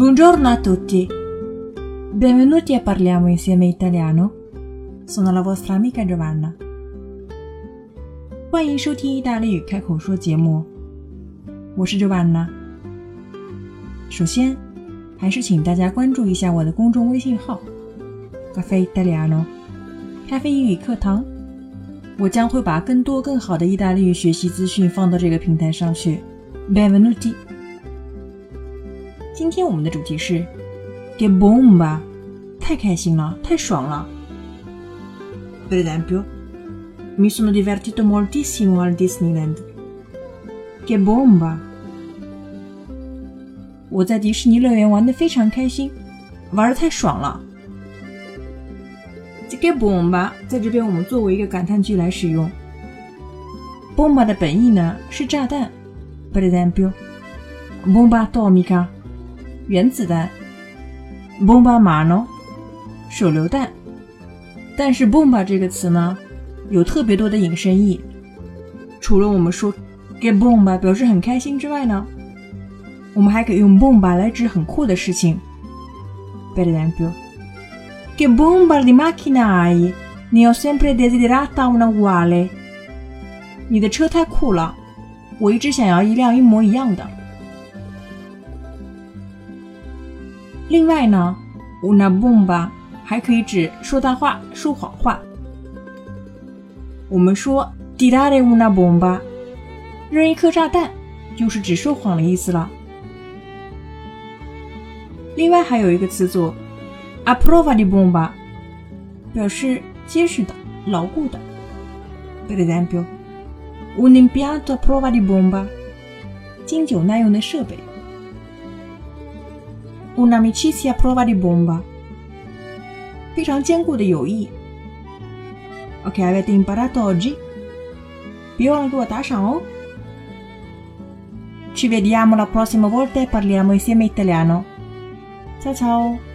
Buongiorno a tutti. Benvenuti a Parliamo insieme italiano. Sono la vostra amica Giovanna. 欢迎收听意大利语开口说节目，我是 Giovanna。首先，还是请大家关注一下我的公众微信号 “Caffè Italiano”，咖啡英语课堂。我将会把更多更好的意大利语学习资讯放到这个平台上去。Benvenuti。今天我们的主题是 “Che bomba”，太开心了，太爽了。Per esempio, mi sono divertito moltissimo al Disneyland. Che bomba！我在迪士尼乐园玩的非常开心，玩的太爽了。这个 bomba 在这边我们作为一个感叹句来使用。bomba 的本意呢是炸弹，per esempio, bomba atomica。原子弹，bomba mano，手榴弹。但是 bomba 这个词呢，有特别多的引申义。除了我们说 get bomba 表示很开心之外呢，我们还可以用 bomba 来指很酷的事情。Per esempio，che bomba di macchina hai？Ne ho sempre desiderata una uguale。你的车太酷了，我一直想要一辆一模一样的。另外呢，una bomba 还可以指说大话、说谎话。我们说，di dare una bomba，扔一颗炸弹，就是指说谎的意思了。另外还有一个词组 a prova di bomba，表示结实的、牢固的。Per esempio，un impianto a prova di bomba，经久耐用的设备。Un'amicizia prova di bomba，非常坚固的友谊。Ok, avete imparato oggi？别忘了给我打赏哦。Ci vediamo la prossima volta e parliamo insieme italiano. Ciao ciao!